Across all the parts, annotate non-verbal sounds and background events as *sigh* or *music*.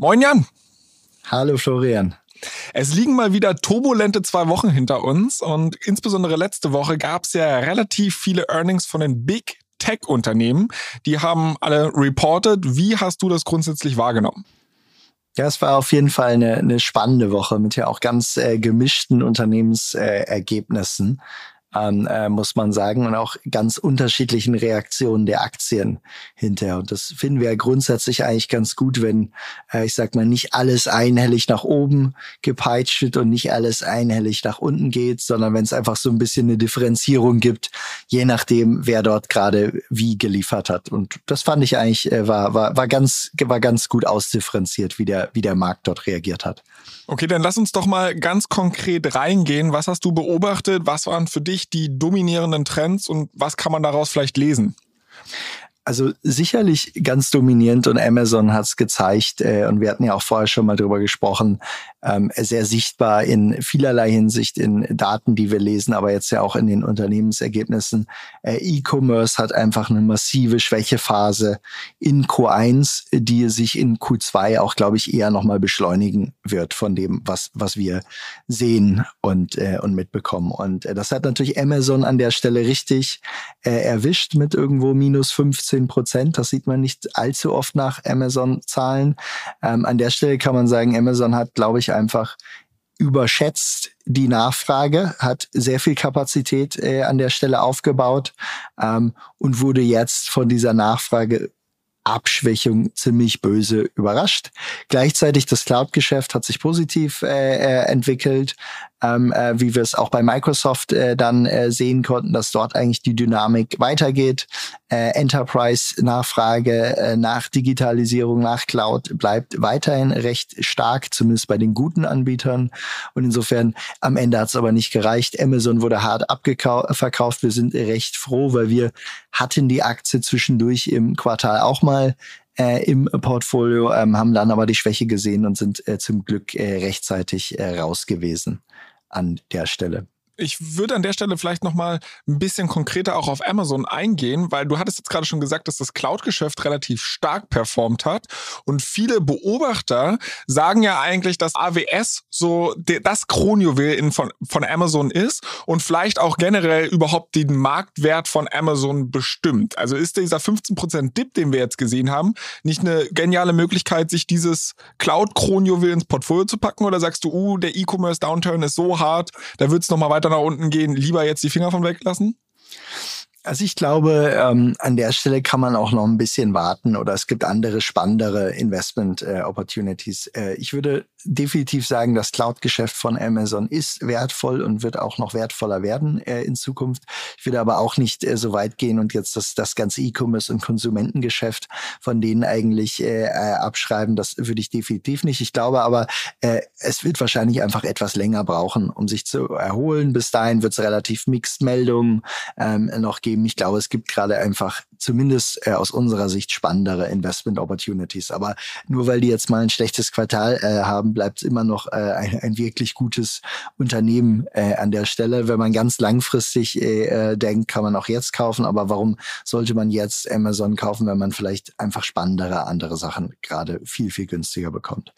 Moin Jan. Hallo Florian. Es liegen mal wieder turbulente zwei Wochen hinter uns und insbesondere letzte Woche gab es ja relativ viele Earnings von den Big Tech-Unternehmen. Die haben alle reported. Wie hast du das grundsätzlich wahrgenommen? Ja, es war auf jeden Fall eine, eine spannende Woche mit ja auch ganz äh, gemischten Unternehmensergebnissen an, äh, muss man sagen, und auch ganz unterschiedlichen Reaktionen der Aktien hinterher. Und das finden wir ja grundsätzlich eigentlich ganz gut, wenn, äh, ich sag mal, nicht alles einhellig nach oben gepeitscht wird und nicht alles einhellig nach unten geht, sondern wenn es einfach so ein bisschen eine Differenzierung gibt, je nachdem, wer dort gerade wie geliefert hat. Und das fand ich eigentlich, äh, war, war, war ganz, war ganz gut ausdifferenziert, wie der, wie der Markt dort reagiert hat. Okay, dann lass uns doch mal ganz konkret reingehen. Was hast du beobachtet? Was waren für dich die dominierenden Trends und was kann man daraus vielleicht lesen? Also sicherlich ganz dominierend und Amazon hat es gezeigt äh, und wir hatten ja auch vorher schon mal drüber gesprochen, ähm, sehr sichtbar in vielerlei Hinsicht in Daten, die wir lesen, aber jetzt ja auch in den Unternehmensergebnissen. Äh, E-Commerce hat einfach eine massive Schwächephase in Q1, die sich in Q2 auch, glaube ich, eher nochmal beschleunigen wird von dem, was, was wir sehen und, äh, und mitbekommen. Und äh, das hat natürlich Amazon an der Stelle richtig äh, erwischt mit irgendwo minus 15 15 Prozent. Das sieht man nicht allzu oft nach Amazon-Zahlen. Ähm, an der Stelle kann man sagen, Amazon hat, glaube ich, einfach überschätzt die Nachfrage, hat sehr viel Kapazität äh, an der Stelle aufgebaut ähm, und wurde jetzt von dieser Nachfrage Abschwächung ziemlich böse überrascht. Gleichzeitig das Cloud-Geschäft hat sich positiv äh, äh entwickelt ähm, äh, wie wir es auch bei Microsoft äh, dann äh, sehen konnten, dass dort eigentlich die Dynamik weitergeht. Äh, Enterprise-Nachfrage äh, nach Digitalisierung, nach Cloud bleibt weiterhin recht stark, zumindest bei den guten Anbietern. Und insofern am Ende hat es aber nicht gereicht. Amazon wurde hart abverkauft. Wir sind recht froh, weil wir hatten die Aktie zwischendurch im Quartal auch mal äh, im Portfolio, ähm, haben dann aber die Schwäche gesehen und sind äh, zum Glück äh, rechtzeitig äh, raus gewesen an der Stelle ich würde an der Stelle vielleicht nochmal ein bisschen konkreter auch auf Amazon eingehen, weil du hattest jetzt gerade schon gesagt, dass das Cloud-Geschäft relativ stark performt hat. Und viele Beobachter sagen ja eigentlich, dass AWS so das Kronjuwel von, von Amazon ist und vielleicht auch generell überhaupt den Marktwert von Amazon bestimmt. Also ist dieser 15% Dip, den wir jetzt gesehen haben, nicht eine geniale Möglichkeit, sich dieses Cloud-Kronjuwel ins Portfolio zu packen? Oder sagst du, uh, der E-Commerce-Downturn ist so hart, da wird es nochmal weiter weiter nach unten gehen, lieber jetzt die Finger von weglassen? Also ich glaube, ähm, an der Stelle kann man auch noch ein bisschen warten oder es gibt andere spannendere Investment äh. Äh, ich würde definitiv sagen, das Cloud-Geschäft von Amazon ist wertvoll und wird auch noch wertvoller werden äh, in Zukunft. Ich würde aber auch nicht äh, so weit gehen und jetzt das, das ganze E-Commerce und Konsumentengeschäft von denen eigentlich äh, äh, abschreiben. Das würde ich definitiv nicht. Ich glaube aber, es wird wahrscheinlich einfach etwas länger brauchen, um sich zu erholen. Bis dahin wird es relativ Mixed Meldungen ähm, noch geben. Ich glaube, es gibt gerade einfach zumindest äh, aus unserer Sicht spannendere Investment Opportunities. Aber nur weil die jetzt mal ein schlechtes Quartal äh, haben, bleibt es immer noch äh, ein, ein wirklich gutes Unternehmen äh, an der Stelle. Wenn man ganz langfristig äh, äh, denkt, kann man auch jetzt kaufen. Aber warum sollte man jetzt Amazon kaufen, wenn man vielleicht einfach spannendere andere Sachen gerade viel, viel günstiger bekommt?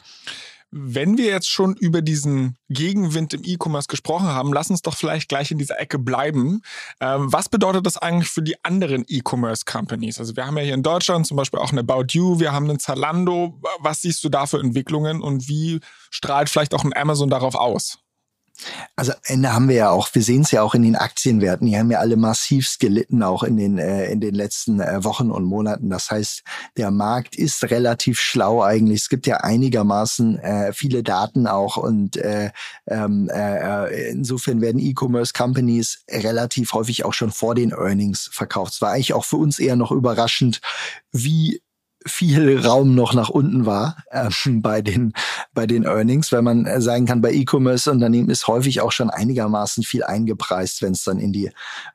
Wenn wir jetzt schon über diesen Gegenwind im E-Commerce gesprochen haben, lass uns doch vielleicht gleich in dieser Ecke bleiben. Ähm, was bedeutet das eigentlich für die anderen E-Commerce-Companies? Also wir haben ja hier in Deutschland zum Beispiel auch eine About You, wir haben einen Zalando. Was siehst du da für Entwicklungen und wie strahlt vielleicht auch ein Amazon darauf aus? Also Ende haben wir ja auch, wir sehen es ja auch in den Aktienwerten, die haben ja alle massiv gelitten, auch in den, äh, in den letzten äh, Wochen und Monaten. Das heißt, der Markt ist relativ schlau eigentlich. Es gibt ja einigermaßen äh, viele Daten auch und äh, ähm, äh, insofern werden E-Commerce-Companies relativ häufig auch schon vor den Earnings verkauft. Es war eigentlich auch für uns eher noch überraschend, wie viel Raum noch nach unten war äh, *laughs* bei den bei den Earnings, weil man äh, sagen kann, bei E-Commerce-Unternehmen ist häufig auch schon einigermaßen viel eingepreist, wenn es dann in die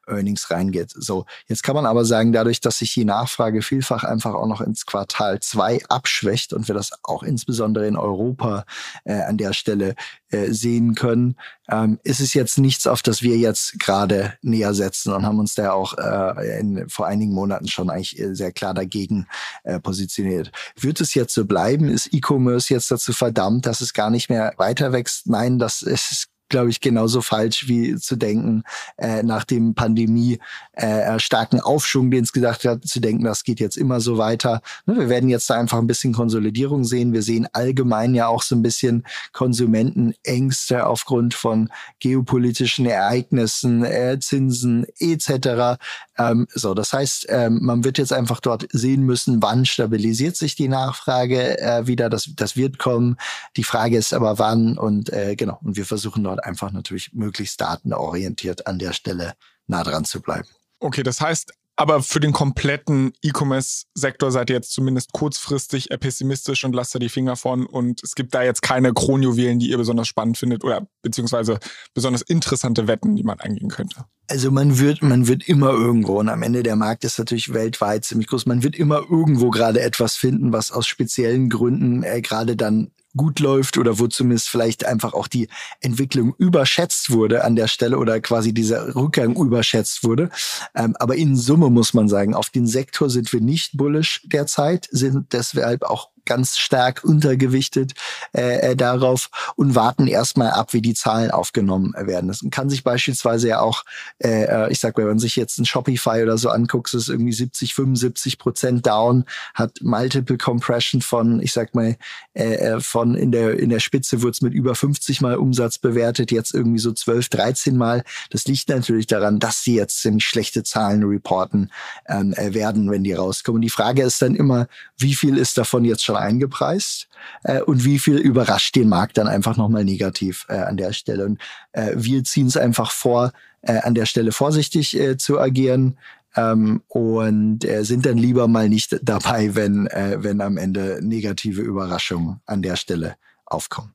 Earnings reingeht. So, jetzt kann man aber sagen, dadurch, dass sich die Nachfrage vielfach einfach auch noch ins Quartal zwei abschwächt und wir das auch insbesondere in Europa äh, an der Stelle äh, sehen können, ähm, ist es jetzt nichts, auf das wir jetzt gerade näher setzen und haben uns da auch äh, in, vor einigen Monaten schon eigentlich äh, sehr klar dagegen äh, positioniert. Wird es jetzt so bleiben? Ist E-Commerce jetzt dazu verdammt, dass es gar nicht mehr weiter wächst? Nein, das ist glaube ich, genauso falsch wie zu denken, äh, nach dem Pandemie äh, starken Aufschwung, den es gesagt hat, zu denken, das geht jetzt immer so weiter. Ne, wir werden jetzt da einfach ein bisschen Konsolidierung sehen. Wir sehen allgemein ja auch so ein bisschen Konsumentenängste aufgrund von geopolitischen Ereignissen, äh, Zinsen etc. Ähm, so, das heißt, ähm, man wird jetzt einfach dort sehen müssen, wann stabilisiert sich die Nachfrage äh, wieder. Das, das wird kommen. Die Frage ist aber wann und äh, genau. Und wir versuchen dort einfach natürlich möglichst datenorientiert an der Stelle nah dran zu bleiben. Okay, das heißt, aber für den kompletten E-Commerce-Sektor seid ihr jetzt zumindest kurzfristig pessimistisch und lasst da die Finger von. Und es gibt da jetzt keine Kronjuwelen, die ihr besonders spannend findet oder beziehungsweise besonders interessante Wetten, die man eingehen könnte. Also man wird, man wird immer irgendwo, und am Ende der Markt ist natürlich weltweit ziemlich groß, man wird immer irgendwo gerade etwas finden, was aus speziellen Gründen äh, gerade dann gut läuft oder wo zumindest vielleicht einfach auch die Entwicklung überschätzt wurde an der Stelle oder quasi dieser Rückgang überschätzt wurde. Ähm, aber in Summe muss man sagen, auf den Sektor sind wir nicht bullish derzeit, sind deshalb auch ganz stark untergewichtet äh, äh, darauf und warten erstmal ab, wie die Zahlen aufgenommen werden. Das kann sich beispielsweise ja auch, äh, äh, ich sag, wenn man sich jetzt ein Shopify oder so anguckt, ist irgendwie 70, 75 Prozent down, hat Multiple Compression von, ich sag mal, äh, äh von in der in der Spitze wird es mit über 50 Mal Umsatz bewertet, jetzt irgendwie so 12, 13 Mal. Das liegt natürlich daran, dass sie jetzt ziemlich schlechte Zahlen reporten ähm, äh, werden, wenn die rauskommen. die Frage ist dann immer, wie viel ist davon jetzt schon schon eingepreist äh, und wie viel überrascht den Markt dann einfach nochmal negativ äh, an der Stelle. Und äh, wir ziehen es einfach vor, äh, an der Stelle vorsichtig äh, zu agieren. Ähm, und äh, sind dann lieber mal nicht dabei, wenn, äh, wenn am Ende negative Überraschungen an der Stelle aufkommen.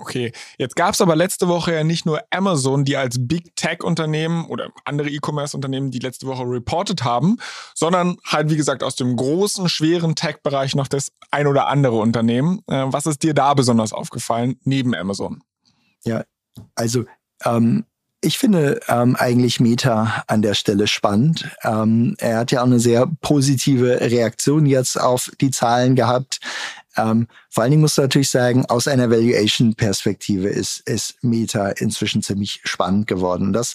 Okay, jetzt gab es aber letzte Woche ja nicht nur Amazon, die als Big Tech-Unternehmen oder andere E-Commerce-Unternehmen, die letzte Woche reported haben, sondern halt, wie gesagt, aus dem großen, schweren Tech-Bereich noch das ein oder andere Unternehmen. Äh, was ist dir da besonders aufgefallen, neben Amazon? Ja, also ähm, ich finde ähm, eigentlich Meta an der Stelle spannend. Ähm, er hat ja auch eine sehr positive Reaktion jetzt auf die Zahlen gehabt. Ähm, vor allen Dingen musst du natürlich sagen, aus einer Valuation-Perspektive ist, ist Meta inzwischen ziemlich spannend geworden. Das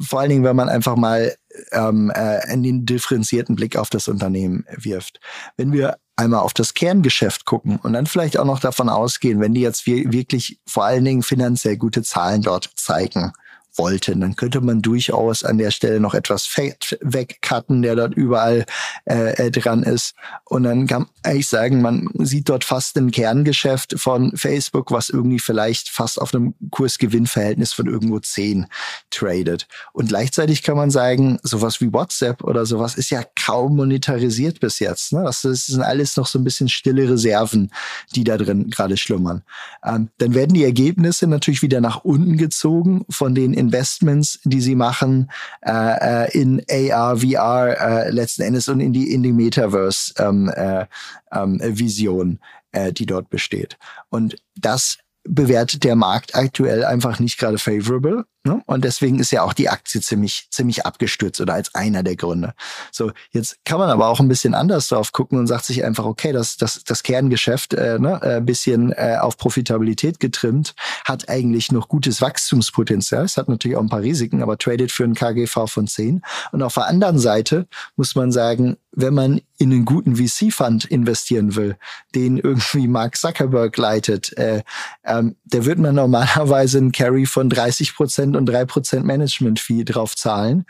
vor allen Dingen, wenn man einfach mal ähm, äh, einen differenzierten Blick auf das Unternehmen wirft. Wenn wir einmal auf das Kerngeschäft gucken und dann vielleicht auch noch davon ausgehen, wenn die jetzt wirklich vor allen Dingen finanziell gute Zahlen dort zeigen, wollten. Dann könnte man durchaus an der Stelle noch etwas Fett wegcutten, der dort überall äh, äh, dran ist. Und dann kann ich sagen, man sieht dort fast ein Kerngeschäft von Facebook, was irgendwie vielleicht fast auf einem Kursgewinnverhältnis von irgendwo 10 tradet. Und gleichzeitig kann man sagen, sowas wie WhatsApp oder sowas ist ja kaum monetarisiert bis jetzt. Ne? Das, sind alles noch so ein bisschen stille Reserven, die da drin gerade schlummern. Ähm, dann werden die Ergebnisse natürlich wieder nach unten gezogen von den Investments, die sie machen äh, äh in AR, VR äh, letzten Endes und in die in die Metaverse ähm, äh, ähm, Vision, äh, die dort besteht. Und das bewertet der Markt aktuell einfach nicht gerade favorable. Ne? Und deswegen ist ja auch die Aktie ziemlich, ziemlich abgestürzt oder als einer der Gründe. So, jetzt kann man aber auch ein bisschen anders drauf gucken und sagt sich einfach, okay, das, das, das Kerngeschäft, äh, ne, ein äh, bisschen äh, auf Profitabilität getrimmt, hat eigentlich noch gutes Wachstumspotenzial. Es hat natürlich auch ein paar Risiken, aber tradet für ein KGV von 10. Und auf der anderen Seite muss man sagen, wenn man in einen guten VC-Fund investieren will, den irgendwie Mark Zuckerberg leitet, äh, ähm, da wird man normalerweise einen Carry von 30 Prozent und drei Prozent Management-Fee drauf zahlen,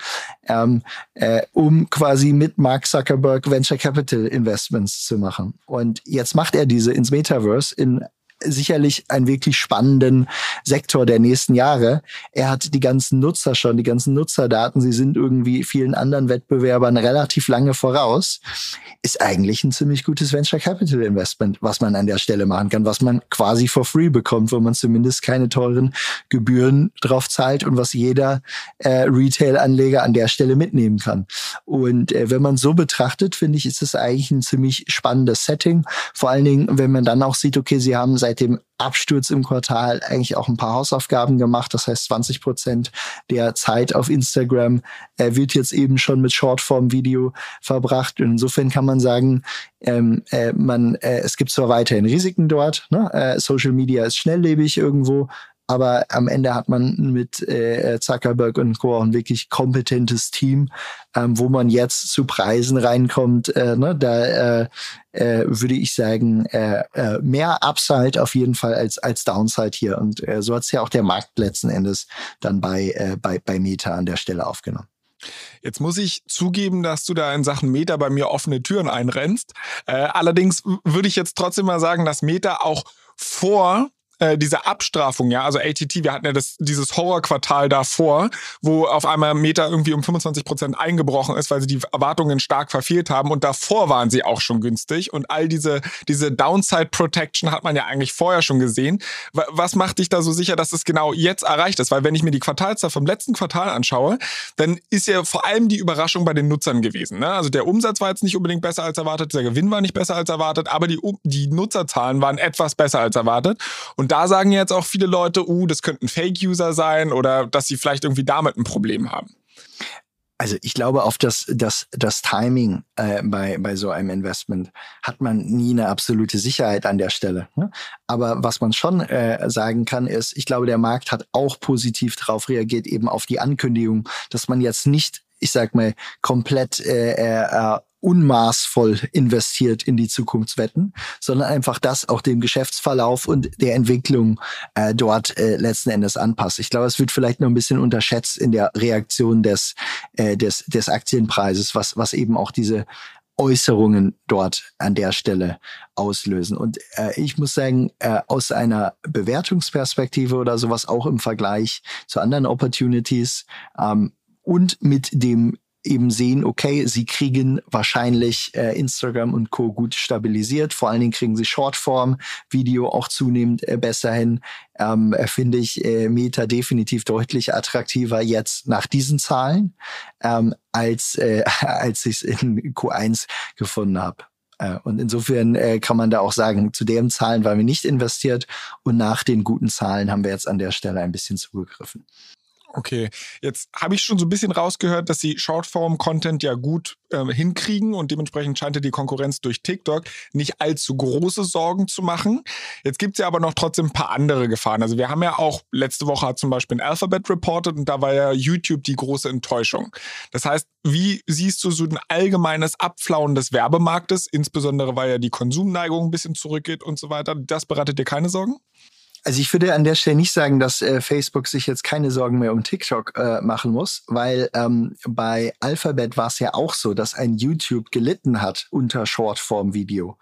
ähm, äh, um quasi mit Mark Zuckerberg Venture Capital Investments zu machen. Und jetzt macht er diese ins Metaverse in sicherlich einen wirklich spannenden Sektor der nächsten Jahre. Er hat die ganzen Nutzer schon, die ganzen Nutzerdaten, sie sind irgendwie vielen anderen Wettbewerbern relativ lange voraus. Ist eigentlich ein ziemlich gutes Venture Capital Investment, was man an der Stelle machen kann, was man quasi for free bekommt, wo man zumindest keine teuren Gebühren drauf zahlt und was jeder äh, Retail-Anleger an der Stelle mitnehmen kann. Und äh, wenn man so betrachtet, finde ich, ist es eigentlich ein ziemlich spannendes Setting. Vor allen Dingen, wenn man dann auch sieht, okay, sie haben seit dem Absturz im Quartal eigentlich auch ein paar Hausaufgaben gemacht. Das heißt, 20 Prozent der Zeit auf Instagram äh, wird jetzt eben schon mit Shortform-Video verbracht. Und insofern kann man sagen, ähm, äh, man, äh, es gibt zwar weiterhin Risiken dort. Ne? Äh, Social Media ist schnelllebig irgendwo, aber am Ende hat man mit äh, Zuckerberg und Co. ein wirklich kompetentes Team, ähm, wo man jetzt zu Preisen reinkommt. Äh, ne, da äh, äh, würde ich sagen, äh, äh, mehr Upside auf jeden Fall als, als Downside hier. Und äh, so hat es ja auch der Markt letzten Endes dann bei, äh, bei, bei Meta an der Stelle aufgenommen. Jetzt muss ich zugeben, dass du da in Sachen Meta bei mir offene Türen einrennst. Äh, allerdings würde ich jetzt trotzdem mal sagen, dass Meta auch vor äh, diese Abstrafung, ja, also ATT, wir hatten ja das, dieses Horrorquartal davor, wo auf einmal Meta irgendwie um 25 Prozent eingebrochen ist, weil sie die Erwartungen stark verfehlt haben und davor waren sie auch schon günstig und all diese, diese Downside Protection hat man ja eigentlich vorher schon gesehen. Was macht dich da so sicher, dass es genau jetzt erreicht ist? Weil wenn ich mir die Quartalszahl vom letzten Quartal anschaue, dann ist ja vor allem die Überraschung bei den Nutzern gewesen. Ne? Also der Umsatz war jetzt nicht unbedingt besser als erwartet, der Gewinn war nicht besser als erwartet, aber die, die Nutzerzahlen waren etwas besser als erwartet und und da sagen jetzt auch viele Leute, uh, das könnten Fake-User sein oder dass sie vielleicht irgendwie damit ein Problem haben. Also ich glaube, auf das, das, das Timing äh, bei, bei so einem Investment hat man nie eine absolute Sicherheit an der Stelle. Ne? Aber was man schon äh, sagen kann, ist, ich glaube, der Markt hat auch positiv darauf reagiert, eben auf die Ankündigung, dass man jetzt nicht ich sag mal, komplett äh, äh, unmaßvoll investiert in die Zukunftswetten, sondern einfach das auch dem Geschäftsverlauf und der Entwicklung äh, dort äh, letzten Endes anpasst. Ich glaube, es wird vielleicht noch ein bisschen unterschätzt in der Reaktion des, äh, des, des Aktienpreises, was, was eben auch diese Äußerungen dort an der Stelle auslösen. Und äh, ich muss sagen, äh, aus einer Bewertungsperspektive oder sowas auch im Vergleich zu anderen Opportunities ähm, und mit dem eben sehen, okay, sie kriegen wahrscheinlich äh, Instagram und Co. gut stabilisiert. Vor allen Dingen kriegen sie Shortform, Video auch zunehmend äh, besser hin. Ähm, äh, Finde ich äh, Meta definitiv deutlich attraktiver jetzt nach diesen Zahlen, ähm, als, äh, *laughs* als ich es in Q1 gefunden habe. Äh, und insofern äh, kann man da auch sagen, zu den Zahlen waren wir nicht investiert und nach den guten Zahlen haben wir jetzt an der Stelle ein bisschen zugegriffen. Okay, jetzt habe ich schon so ein bisschen rausgehört, dass sie Shortform-Content ja gut äh, hinkriegen und dementsprechend scheint die Konkurrenz durch TikTok nicht allzu große Sorgen zu machen. Jetzt gibt es ja aber noch trotzdem ein paar andere Gefahren. Also wir haben ja auch, letzte Woche hat zum Beispiel ein Alphabet reported und da war ja YouTube die große Enttäuschung. Das heißt, wie siehst du so ein allgemeines Abflauen des Werbemarktes, insbesondere weil ja die Konsumneigung ein bisschen zurückgeht und so weiter? Das bereitet dir keine Sorgen? Also ich würde an der Stelle nicht sagen, dass äh, Facebook sich jetzt keine Sorgen mehr um TikTok äh, machen muss, weil ähm, bei Alphabet war es ja auch so, dass ein YouTube gelitten hat unter Shortform-Video.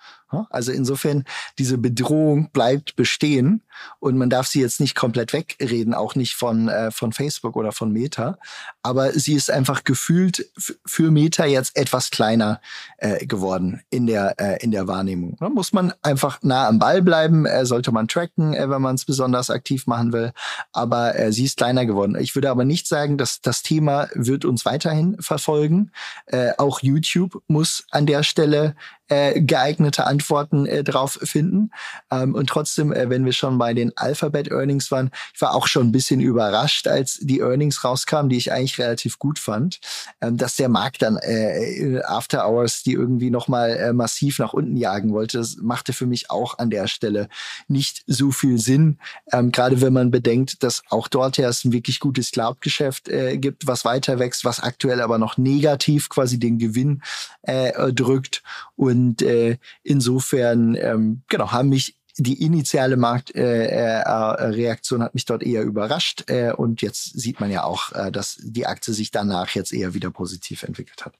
Also insofern, diese Bedrohung bleibt bestehen und man darf sie jetzt nicht komplett wegreden, auch nicht von, äh, von Facebook oder von Meta. Aber sie ist einfach gefühlt für Meta jetzt etwas kleiner äh, geworden in der, äh, in der Wahrnehmung. Da muss man einfach nah am Ball bleiben, äh, sollte man tracken, äh, wenn man es besonders aktiv machen will. Aber äh, sie ist kleiner geworden. Ich würde aber nicht sagen, dass das Thema wird uns weiterhin verfolgen. Auch YouTube muss an der Stelle äh, geeignete Antworten äh, drauf finden. Ähm, und trotzdem, äh, wenn wir schon bei den Alphabet-Earnings waren, ich war auch schon ein bisschen überrascht, als die Earnings rauskamen, die ich eigentlich relativ gut fand, ähm, dass der Markt dann äh, After Hours die irgendwie nochmal äh, massiv nach unten jagen wollte. Das machte für mich auch an der Stelle nicht so viel Sinn, ähm, gerade wenn man bedenkt, dass auch dort ja es ein wirklich gutes Cloud-Geschäft äh, gibt, was weiter wächst, was aktuell aber noch negativ quasi den Gewinn äh, drückt. Und äh, insofern, ähm, genau, haben mich die initiale Marktreaktion äh, äh, hat mich dort eher überrascht äh, und jetzt sieht man ja auch, äh, dass die Aktie sich danach jetzt eher wieder positiv entwickelt hat.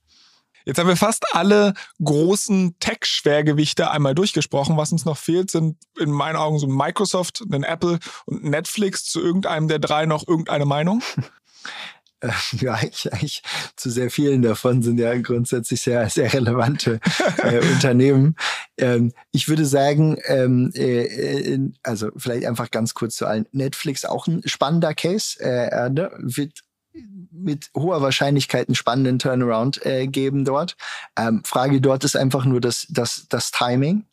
Jetzt haben wir fast alle großen Tech-Schwergewichte einmal durchgesprochen. Was uns noch fehlt, sind in meinen Augen so Microsoft, ein Apple und Netflix. Zu irgendeinem der drei noch irgendeine Meinung? *laughs* Äh, *laughs* ja, eigentlich, eigentlich zu sehr vielen davon sind ja grundsätzlich sehr, sehr relevante äh, *laughs* Unternehmen. Ähm, ich würde sagen, ähm, äh, also vielleicht einfach ganz kurz zu allen. Netflix auch ein spannender Case. Äh, äh ne? Wird mit hoher Wahrscheinlichkeit einen spannenden Turnaround äh, geben dort. Ähm, Frage dort ist einfach nur das, das, das Timing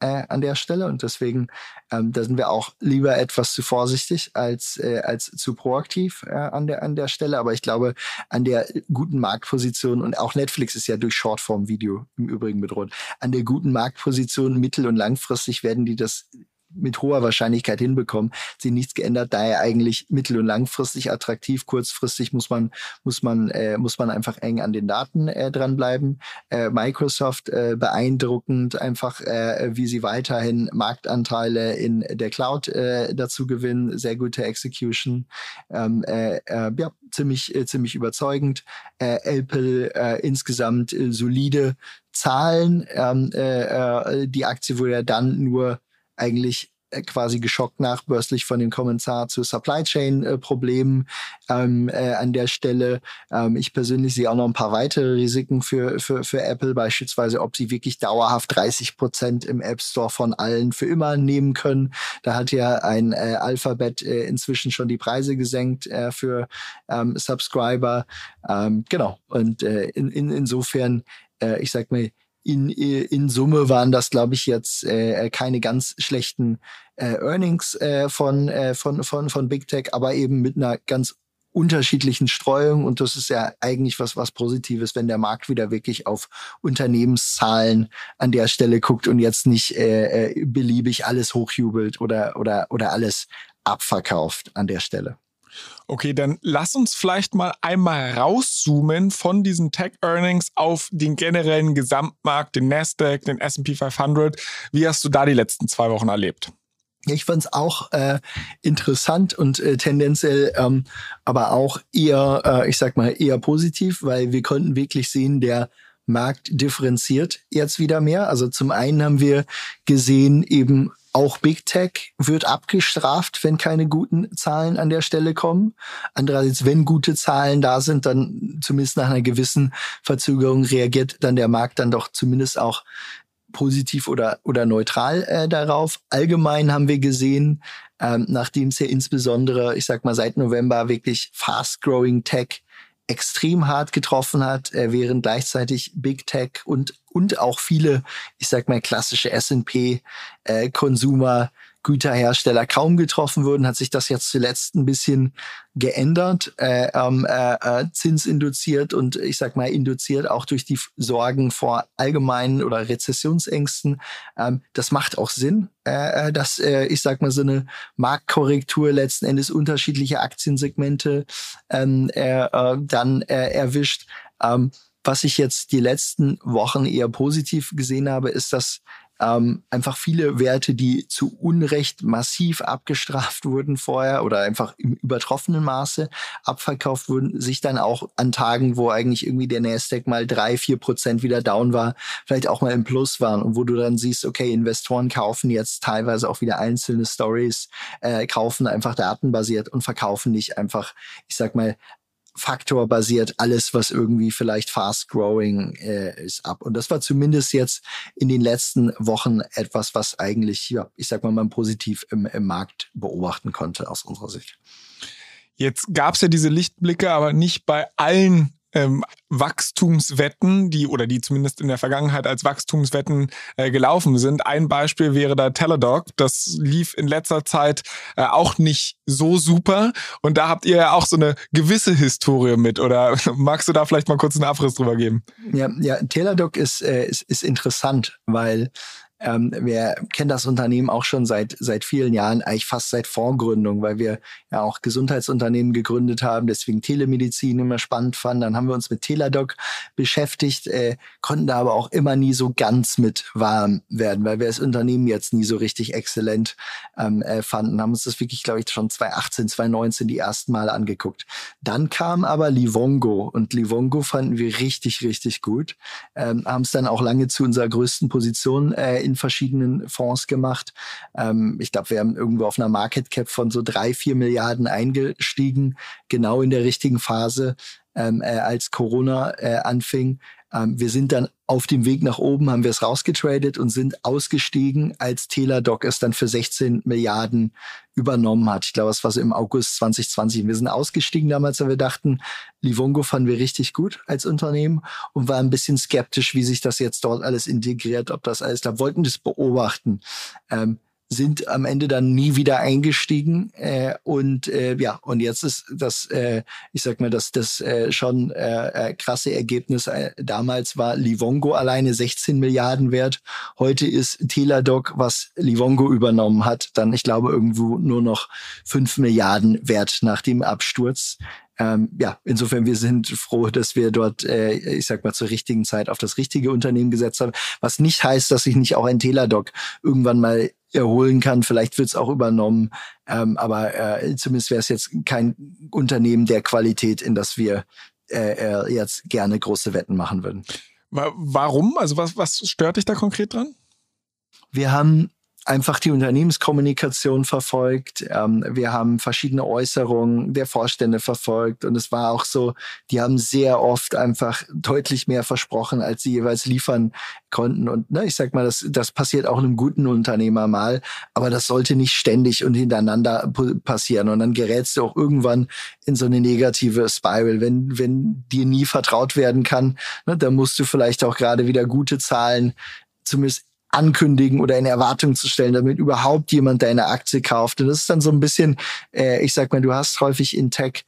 äh, an der Stelle und deswegen ähm, da sind wir auch lieber etwas zu vorsichtig als, äh, als zu proaktiv äh, an, der, an der Stelle. Aber ich glaube, an der guten Marktposition und auch Netflix ist ja durch Shortform-Video im Übrigen bedroht, an der guten Marktposition mittel- und langfristig werden die das mit hoher Wahrscheinlichkeit hinbekommen. Sie nichts geändert, daher eigentlich mittel- und langfristig attraktiv. Kurzfristig muss man muss man äh, muss man einfach eng an den Daten äh, dranbleiben. Äh, Microsoft äh, beeindruckend einfach, äh, wie sie weiterhin Marktanteile in der Cloud äh, dazu gewinnen. Sehr gute Execution, ähm, äh, äh, ja ziemlich äh, ziemlich überzeugend. Äh, Apple äh, insgesamt äh, solide Zahlen. Ähm, äh, äh, die Aktie wurde ja dann nur eigentlich äh, quasi geschockt nachbörslich von dem Kommentar zu Supply Chain äh, Problemen ähm, äh, an der Stelle. Ähm, ich persönlich sehe auch noch ein paar weitere Risiken für, für, für Apple, beispielsweise, ob sie wirklich dauerhaft 30 Prozent im App Store von allen für immer nehmen können. Da hat ja ein äh, Alphabet äh, inzwischen schon die Preise gesenkt äh, für ähm, Subscriber. Ähm, genau. Und äh, in, in, insofern, äh, ich sag mal, in, in Summe waren das, glaube ich, jetzt äh, keine ganz schlechten äh, Earnings äh, von, äh, von, von, von Big Tech, aber eben mit einer ganz unterschiedlichen Streuung und das ist ja eigentlich was was Positives, wenn der Markt wieder wirklich auf Unternehmenszahlen an der Stelle guckt und jetzt nicht äh, äh beliebig alles hochjubelt oder oder oder alles abverkauft an der Stelle. Okay, dann lass uns vielleicht mal einmal rauszoomen von diesen Tech-Earnings auf den generellen Gesamtmarkt, den Nasdaq, den S&P 500. Wie hast du da die letzten zwei Wochen erlebt? Ich fand es auch äh, interessant und äh, tendenziell ähm, aber auch eher, äh, ich sag mal, eher positiv, weil wir konnten wirklich sehen, der Markt differenziert jetzt wieder mehr. Also zum einen haben wir gesehen, eben auch Big Tech wird abgestraft, wenn keine guten Zahlen an der Stelle kommen. Andererseits, wenn gute Zahlen da sind, dann zumindest nach einer gewissen Verzögerung reagiert dann der Markt dann doch zumindest auch positiv oder, oder neutral äh, darauf. Allgemein haben wir gesehen, ähm, nachdem es ja insbesondere, ich sag mal, seit November wirklich fast-growing Tech extrem hart getroffen hat, äh, während gleichzeitig Big Tech und, und auch viele, ich sag mal, klassische S&P Consumer Güterhersteller kaum getroffen wurden, hat sich das jetzt zuletzt ein bisschen geändert, äh, ähm, äh, äh, zinsinduziert und ich sag mal induziert auch durch die Sorgen vor allgemeinen oder Rezessionsängsten. Ähm, das macht auch Sinn, äh, äh, dass äh, ich sag mal so eine Marktkorrektur letzten Endes unterschiedliche Aktiensegmente ähm, äh, äh, dann äh, erwischt. Ähm, was ich jetzt die letzten Wochen eher positiv gesehen habe, ist, dass ähm, einfach viele Werte, die zu Unrecht massiv abgestraft *laughs* wurden vorher oder einfach im übertroffenen Maße abverkauft wurden, sich dann auch an Tagen, wo eigentlich irgendwie der Nasdaq mal drei, vier Prozent wieder down war, vielleicht auch mal im Plus waren und wo du dann siehst, okay, Investoren kaufen jetzt teilweise auch wieder einzelne Stories, äh, kaufen einfach datenbasiert und verkaufen nicht einfach, ich sag mal, Faktor basiert alles, was irgendwie vielleicht fast growing äh, ist, ab. Und das war zumindest jetzt in den letzten Wochen etwas, was eigentlich, ja, ich sag mal, man positiv im, im Markt beobachten konnte aus unserer Sicht. Jetzt gab es ja diese Lichtblicke, aber nicht bei allen ähm, Wachstumswetten, die oder die zumindest in der Vergangenheit als Wachstumswetten äh, gelaufen sind. Ein Beispiel wäre da Teladoc. Das lief in letzter Zeit äh, auch nicht so super. Und da habt ihr ja auch so eine gewisse Historie mit. Oder *laughs* magst du da vielleicht mal kurz einen Abriss drüber geben? Ja, ja Teladoc ist, äh, ist, ist interessant, weil ähm, wir kennen das Unternehmen auch schon seit, seit vielen Jahren, eigentlich fast seit Vorgründung, weil wir ja auch Gesundheitsunternehmen gegründet haben, deswegen Telemedizin immer spannend fanden. Dann haben wir uns mit Teladoc beschäftigt, äh, konnten da aber auch immer nie so ganz mit warm werden, weil wir das Unternehmen jetzt nie so richtig exzellent ähm, äh, fanden. Haben uns das wirklich, glaube ich, schon 2018, 2019 die ersten Mal angeguckt. Dann kam aber Livongo und Livongo fanden wir richtig, richtig gut. Ähm, haben es dann auch lange zu unserer größten Position äh, in verschiedenen Fonds gemacht. Ähm, ich glaube, wir haben irgendwo auf einer Market Cap von so drei, vier Milliarden eingestiegen, genau in der richtigen Phase, ähm, äh, als Corona äh, anfing. Ähm, wir sind dann auf dem Weg nach oben, haben wir es rausgetradet und sind ausgestiegen, als Teladoc es dann für 16 Milliarden übernommen hat. Ich glaube, es war so im August 2020. Wir sind ausgestiegen damals, weil wir dachten, Livongo fanden wir richtig gut als Unternehmen und waren ein bisschen skeptisch, wie sich das jetzt dort alles integriert, ob das alles, da wollten das beobachten. Ähm, sind am Ende dann nie wieder eingestiegen äh, und äh, ja und jetzt ist das äh, ich sag mal dass das äh, schon äh, äh, krasse Ergebnis. Äh, damals war Livongo alleine 16 Milliarden wert. Heute ist Teladoc was Livongo übernommen hat dann ich glaube irgendwo nur noch 5 Milliarden wert nach dem Absturz. Ähm, ja, insofern wir sind froh, dass wir dort, äh, ich sag mal, zur richtigen Zeit auf das richtige Unternehmen gesetzt haben. Was nicht heißt, dass sich nicht auch ein Teladoc irgendwann mal erholen kann. Vielleicht wird es auch übernommen. Ähm, aber äh, zumindest wäre es jetzt kein Unternehmen der Qualität, in das wir äh, äh, jetzt gerne große Wetten machen würden. Warum? Also was, was stört dich da konkret dran? Wir haben einfach die Unternehmenskommunikation verfolgt. Ähm, wir haben verschiedene Äußerungen der Vorstände verfolgt und es war auch so, die haben sehr oft einfach deutlich mehr versprochen, als sie jeweils liefern konnten. Und ne, ich sag mal, das, das passiert auch einem guten Unternehmer mal, aber das sollte nicht ständig und hintereinander passieren. Und dann gerätst du auch irgendwann in so eine negative Spiral. Wenn, wenn dir nie vertraut werden kann, ne, dann musst du vielleicht auch gerade wieder gute Zahlen zumindest ankündigen oder in Erwartung zu stellen, damit überhaupt jemand deine Aktie kauft. Und das ist dann so ein bisschen, äh, ich sag mal, du hast häufig in Tech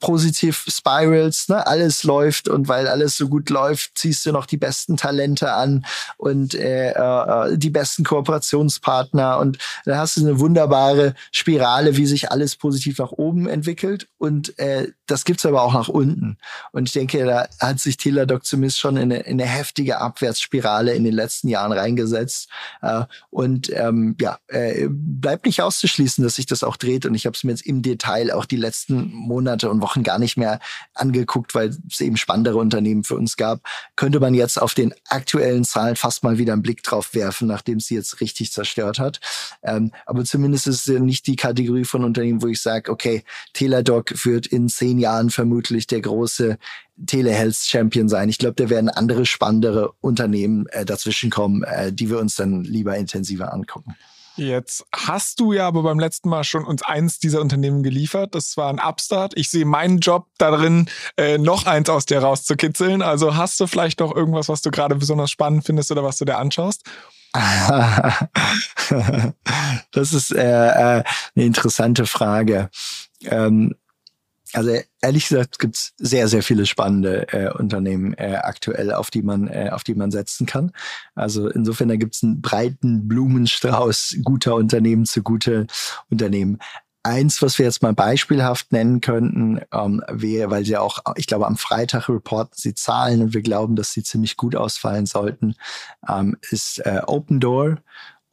positiv Spirals, ne? alles läuft und weil alles so gut läuft, ziehst du noch die besten Talente an und äh, äh, die besten Kooperationspartner und dann hast du eine wunderbare Spirale, wie sich alles positiv nach oben entwickelt und äh, das gibt's aber auch nach unten und ich denke, da hat sich Teladoc zumindest schon in eine, in eine heftige Abwärtsspirale in den letzten Jahren reingesetzt äh, und ähm, ja, äh, bleibt nicht auszuschließen, dass sich das auch dreht und ich habe es mir jetzt im Detail auch die letzten Monate und gar nicht mehr angeguckt, weil es eben spannendere Unternehmen für uns gab, könnte man jetzt auf den aktuellen Zahlen fast mal wieder einen Blick drauf werfen, nachdem sie jetzt richtig zerstört hat. Ähm, aber zumindest ist es nicht die Kategorie von Unternehmen, wo ich sage, okay, Teladoc wird in zehn Jahren vermutlich der große Telehealth Champion sein. Ich glaube, da werden andere spannendere Unternehmen äh, dazwischen kommen, äh, die wir uns dann lieber intensiver angucken. Jetzt hast du ja aber beim letzten Mal schon uns eins dieser Unternehmen geliefert. Das war ein Upstart. Ich sehe meinen Job darin, äh, noch eins aus dir rauszukitzeln. Also hast du vielleicht noch irgendwas, was du gerade besonders spannend findest oder was du dir anschaust? *laughs* das ist äh, äh, eine interessante Frage. Ähm, also ehrlich gesagt gibt es sehr, sehr viele spannende äh, Unternehmen äh, aktuell, auf die man, äh, auf die man setzen kann. Also insofern, da gibt es einen breiten Blumenstrauß guter Unternehmen zu gute Unternehmen. Eins, was wir jetzt mal beispielhaft nennen könnten, ähm, wäre, weil sie auch, ich glaube, am Freitag reporten sie Zahlen und wir glauben, dass sie ziemlich gut ausfallen sollten, ähm, ist äh, Open Door.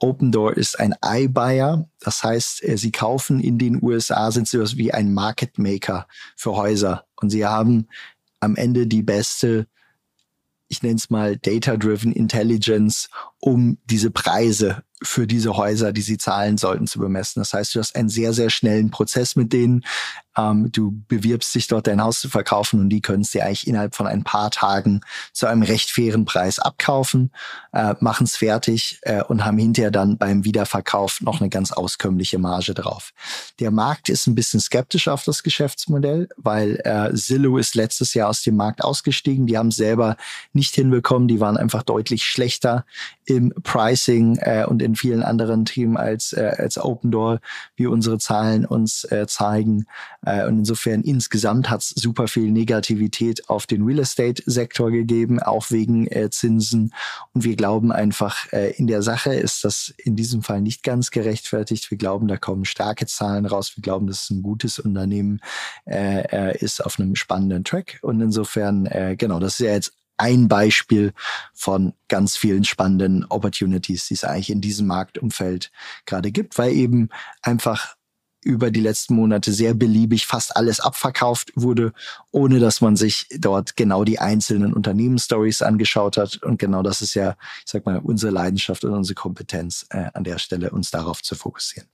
Open Door ist ein iBuyer. Das heißt, äh, sie kaufen in den USA, sind sie wie ein Market Maker für Häuser. Und sie haben am Ende die beste, ich nenne es mal Data-Driven Intelligence, um diese Preise für diese Häuser, die sie zahlen sollten, zu bemessen. Das heißt, du hast einen sehr, sehr schnellen Prozess mit denen. Ähm, du bewirbst dich dort, dein Haus zu verkaufen und die können es dir eigentlich innerhalb von ein paar Tagen zu einem recht fairen Preis abkaufen, äh, machen es fertig äh, und haben hinterher dann beim Wiederverkauf noch eine ganz auskömmliche Marge drauf. Der Markt ist ein bisschen skeptisch auf das Geschäftsmodell, weil äh, Zillow ist letztes Jahr aus dem Markt ausgestiegen. Die haben selber nicht hinbekommen. Die waren einfach deutlich schlechter im Pricing äh, und in vielen anderen Themen als, äh, als Open Door, wie unsere Zahlen uns äh, zeigen. Äh, und insofern insgesamt hat es super viel Negativität auf den Real Estate-Sektor gegeben, auch wegen äh, Zinsen. Und wir glauben einfach, äh, in der Sache ist das in diesem Fall nicht ganz gerechtfertigt. Wir glauben, da kommen starke Zahlen raus. Wir glauben, dass es ein gutes Unternehmen ist auf einem spannenden Track. Und insofern, genau, das ist ja jetzt ein Beispiel von ganz vielen spannenden Opportunities, die es eigentlich in diesem Marktumfeld gerade gibt, weil eben einfach über die letzten Monate sehr beliebig fast alles abverkauft wurde, ohne dass man sich dort genau die einzelnen Unternehmensstories angeschaut hat. Und genau das ist ja, ich sag mal, unsere Leidenschaft und unsere Kompetenz äh, an der Stelle, uns darauf zu fokussieren.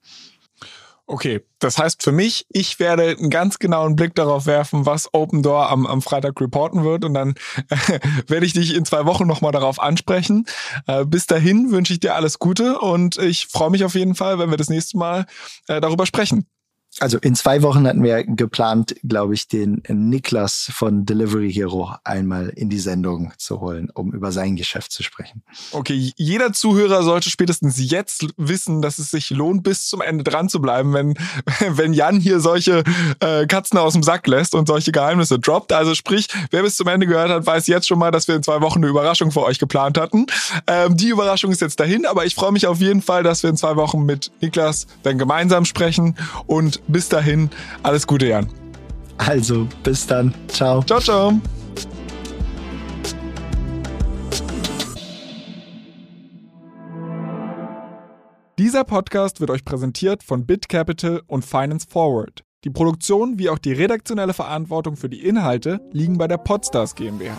Okay, das heißt für mich, ich werde einen ganz genauen Blick darauf werfen, was Open Door am, am Freitag reporten wird und dann *laughs* werde ich dich in zwei Wochen nochmal darauf ansprechen. Äh, bis dahin wünsche ich dir alles Gute und ich freue mich auf jeden Fall, wenn wir das nächste Mal äh, darüber sprechen also in zwei Wochen hatten wir geplant, glaube ich, den Niklas von Delivery Hero einmal in die Sendung zu holen, um über sein Geschäft zu sprechen. Okay, jeder Zuhörer sollte spätestens jetzt wissen, dass es sich lohnt, bis zum Ende dran zu bleiben, wenn, *laughs* wenn Jan hier solche äh, Katzen aus dem Sack lässt und solche Geheimnisse droppt. Also sprich, wer bis zum Ende gehört hat, weiß jetzt schon mal, dass wir in zwei Wochen eine Überraschung für euch geplant hatten. Ähm, die Überraschung ist jetzt dahin, aber ich freue mich auf jeden Fall, dass wir in zwei Wochen mit Niklas dann gemeinsam sprechen und bis dahin, alles Gute, Jan. Also, bis dann. Ciao. Ciao, ciao. Dieser Podcast wird euch präsentiert von BitCapital und Finance Forward. Die Produktion wie auch die redaktionelle Verantwortung für die Inhalte liegen bei der Podstars GmbH.